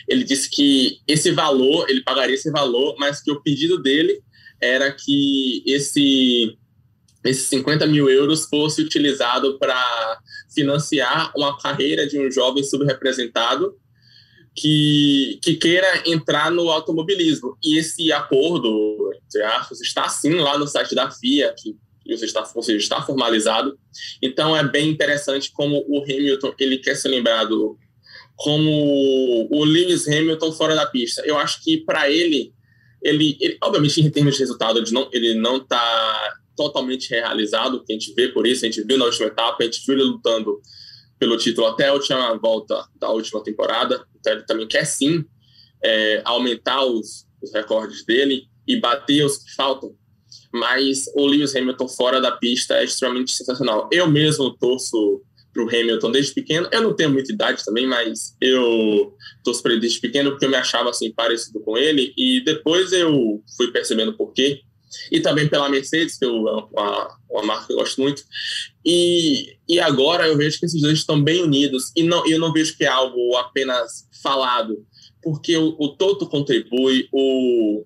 Ele disse que esse valor, ele pagaria esse valor, mas que o pedido dele era que esse esses 50 mil euros fosse utilizado para financiar uma carreira de um jovem subrepresentado que, que queira entrar no automobilismo. E esse acordo, entre aspas, está sim lá no site da FIA, que está, ou seja, está formalizado. Então é bem interessante como o Hamilton ele quer ser lembrado como o Lewis Hamilton fora da pista. Eu acho que para ele, ele, ele, obviamente, em termos de resultado, ele não, ele não tá totalmente realizado, que a gente vê por isso, a gente viu na última etapa, a gente viu ele lutando pelo título até a última volta da última temporada, então ele também quer sim é, aumentar os, os recordes dele e bater os que faltam, mas o Lewis Hamilton fora da pista é extremamente sensacional. Eu mesmo torço para o Hamilton desde pequeno. Eu não tenho muita idade também, mas eu torço para ele desde pequeno porque eu me achava assim parecido com ele e depois eu fui percebendo por quê. E também pela Mercedes, que é uma, uma marca que eu gosto muito. E, e agora eu vejo que esses dois estão bem unidos. E não, eu não vejo que é algo apenas falado, porque o, o Toto contribui, o,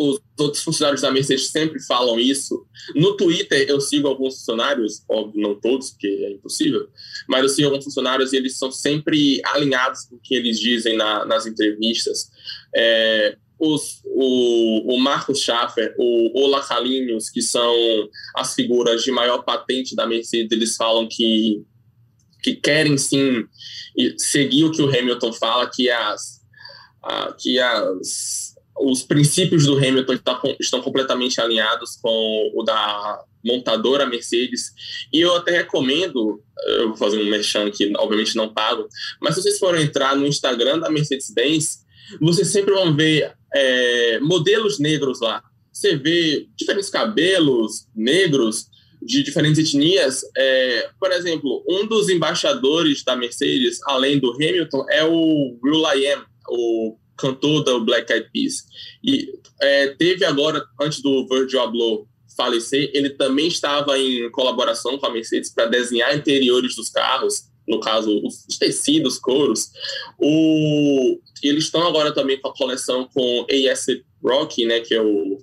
os outros funcionários da Mercedes sempre falam isso. No Twitter, eu sigo alguns funcionários, óbvio, não todos, porque é impossível, mas eu sigo alguns funcionários e eles são sempre alinhados com o que eles dizem na, nas entrevistas. É, os, o, o Marcos Schaffer, o Ola Kalinius, que são as figuras de maior patente da Mercedes, eles falam que, que querem sim seguir o que o Hamilton fala, que as, a, que as os princípios do Hamilton tá estão completamente alinhados com o da montadora Mercedes. E eu até recomendo, eu vou fazer um merchan aqui, obviamente não pago, mas se vocês forem entrar no Instagram da Mercedes-Benz, vocês sempre vão ver é, modelos negros lá. Você vê diferentes cabelos negros de diferentes etnias. É, por exemplo, um dos embaixadores da Mercedes, além do Hamilton, é o Will I Am, o cantor do Black Eyed Peas. E é, teve agora, antes do Virgil Abloh falecer, ele também estava em colaboração com a Mercedes para desenhar interiores dos carros, no caso, os tecidos, couros. O, eles estão agora também com a coleção com A.S. Rocky, né, que é o,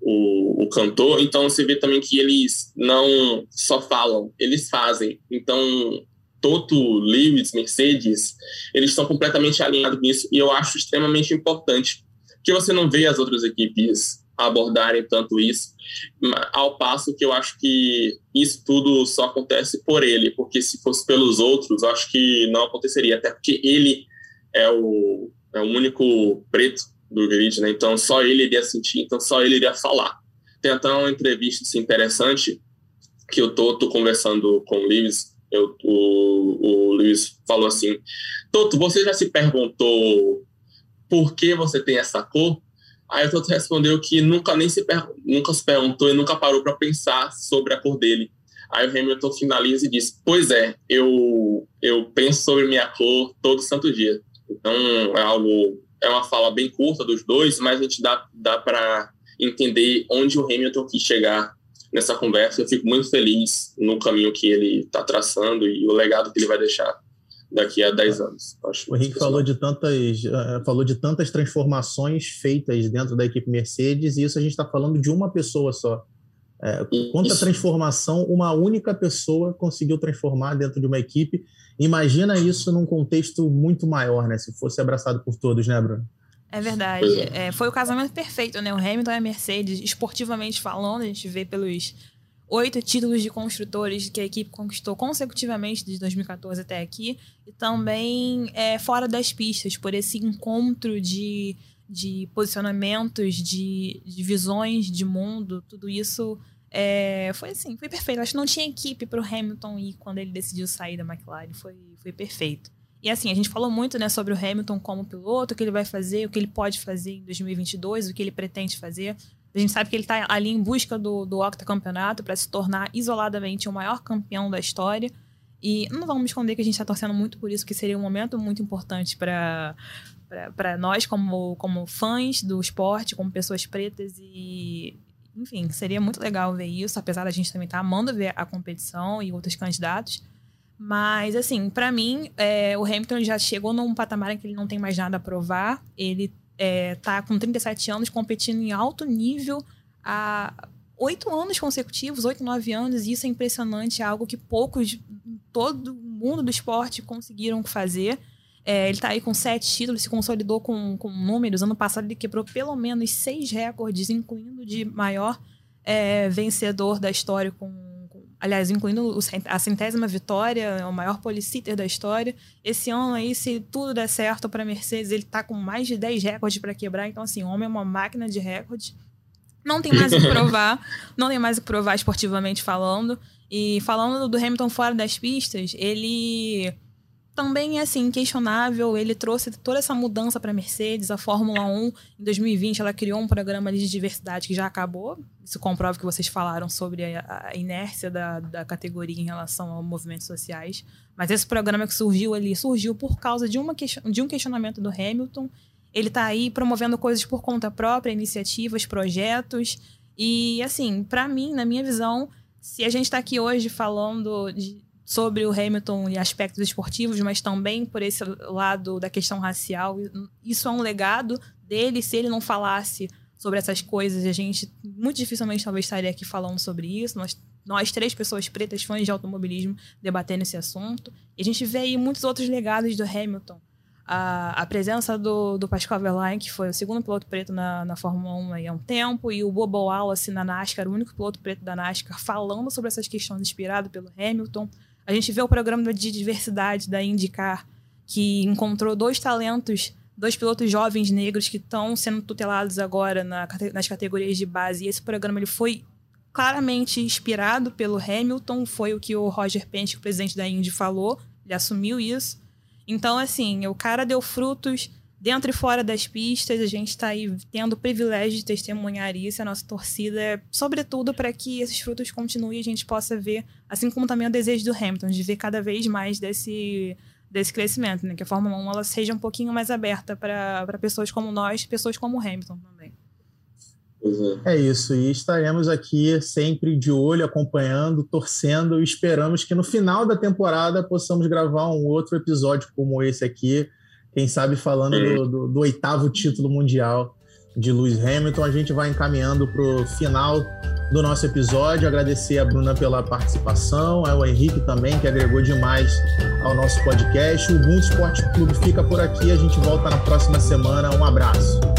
o, o, cantor. Então você vê também que eles não só falam, eles fazem. Então Toto, Lewis, Mercedes, eles estão completamente alinhados nisso e eu acho extremamente importante que você não vê as outras equipes abordarem tanto isso, ao passo que eu acho que isso tudo só acontece por ele, porque se fosse pelos outros, acho que não aconteceria, até porque ele é o, é o único preto do grid, né? Então só ele iria sentir, então só ele iria falar. Tem até uma entrevista assim, interessante que eu tô conversando com o Lewis eu, o, o Luiz falou assim: Toto, você já se perguntou por que você tem essa cor? Aí o Toto respondeu que nunca nem se, nunca se perguntou e nunca parou para pensar sobre a cor dele. Aí o Hamilton finaliza e diz: Pois é, eu, eu penso sobre minha cor todo santo dia. Então é algo, é uma fala bem curta dos dois, mas a gente dá, dá para entender onde o Hamilton quis chegar nessa conversa. Eu fico muito feliz no caminho que ele está traçando e o legado que ele vai deixar daqui a 10 anos. O Henrique falou de tantas uh, falou de tantas transformações feitas dentro da equipe Mercedes e isso a gente está falando de uma pessoa só. É, quanta isso. transformação uma única pessoa conseguiu transformar dentro de uma equipe. Imagina isso num contexto muito maior, né? Se fosse abraçado por todos, né, Bruno? É verdade. É. É, foi o casamento perfeito, né? O Hamilton e a Mercedes, esportivamente falando, a gente vê pelos oito títulos de construtores que a equipe conquistou consecutivamente desde 2014 até aqui, e também é, fora das pistas, por esse encontro de, de posicionamentos, de, de visões de mundo, tudo isso é, foi assim, foi perfeito. Acho que não tinha equipe para o Hamilton ir quando ele decidiu sair da McLaren, foi, foi perfeito. E assim, a gente falou muito né, sobre o Hamilton como piloto, o que ele vai fazer, o que ele pode fazer em 2022, o que ele pretende fazer. A gente sabe que ele está ali em busca do, do octacampeonato para se tornar isoladamente o maior campeão da história. E não vamos esconder que a gente está torcendo muito por isso, que seria um momento muito importante para para nós como, como fãs do esporte, como pessoas pretas e enfim, seria muito legal ver isso, apesar da gente também estar tá amando ver a competição e outros candidatos. Mas, assim, para mim, é, o Hamilton já chegou num patamar em que ele não tem mais nada a provar. Ele é, tá com 37 anos competindo em alto nível há oito anos consecutivos, oito, nove anos, e isso é impressionante, é algo que poucos, todo mundo do esporte conseguiram fazer. É, ele está aí com sete títulos, se consolidou com, com números. Ano passado ele quebrou pelo menos seis recordes, incluindo de maior é, vencedor da história com aliás, incluindo a centésima vitória, é o maior policiter da história. Esse ano aí, se tudo der certo para Mercedes, ele tá com mais de 10 recordes para quebrar, então assim, o homem é uma máquina de recordes. Não tem mais o que provar, *laughs* não tem mais o que provar esportivamente falando. E falando do Hamilton fora das pistas, ele também é assim, questionável. Ele trouxe toda essa mudança para a Mercedes. A Fórmula 1, em 2020, ela criou um programa de diversidade que já acabou. Isso comprova que vocês falaram sobre a, a inércia da, da categoria em relação a movimentos sociais. Mas esse programa que surgiu ali surgiu por causa de, uma, de um questionamento do Hamilton. Ele está aí promovendo coisas por conta própria, iniciativas, projetos. E, assim, para mim, na minha visão, se a gente está aqui hoje falando de, sobre o Hamilton e aspectos esportivos, mas também por esse lado da questão racial. Isso é um legado dele. Se ele não falasse sobre essas coisas, a gente muito dificilmente talvez estaria aqui falando sobre isso. Nós, nós três pessoas pretas, fãs de automobilismo, debatendo esse assunto. E a gente vê aí muitos outros legados do Hamilton. A, a presença do, do Pascal Verlaine, que foi o segundo piloto preto na, na Fórmula 1 aí há um tempo, e o Bobo Wallace na NASCAR, o único piloto preto da NASCAR, falando sobre essas questões inspirado pelo Hamilton. A gente vê o programa de diversidade da IndyCar, que encontrou dois talentos, dois pilotos jovens negros que estão sendo tutelados agora na, nas categorias de base. E esse programa ele foi claramente inspirado pelo Hamilton, foi o que o Roger Penske, o presidente da Indy, falou. Ele assumiu isso. Então, assim, o cara deu frutos dentro e fora das pistas, a gente está aí tendo o privilégio de testemunhar isso. A nossa torcida é, sobretudo, para que esses frutos continuem e a gente possa ver, assim como também o desejo do Hamilton, de ver cada vez mais desse, desse crescimento, né? Que a Fórmula 1 ela seja um pouquinho mais aberta para pessoas como nós, pessoas como o Hamilton também. É isso, e estaremos aqui sempre de olho, acompanhando, torcendo e esperamos que no final da temporada possamos gravar um outro episódio como esse aqui, quem sabe falando do, do, do, oitavo título mundial de Lewis Hamilton. A gente vai encaminhando para o final do nosso episódio. Agradecer a Bruna pela participação, ao Henrique também, que agregou demais ao nosso podcast. O Ubuntu Esporte Clube fica por aqui. A gente volta na próxima semana. Um abraço.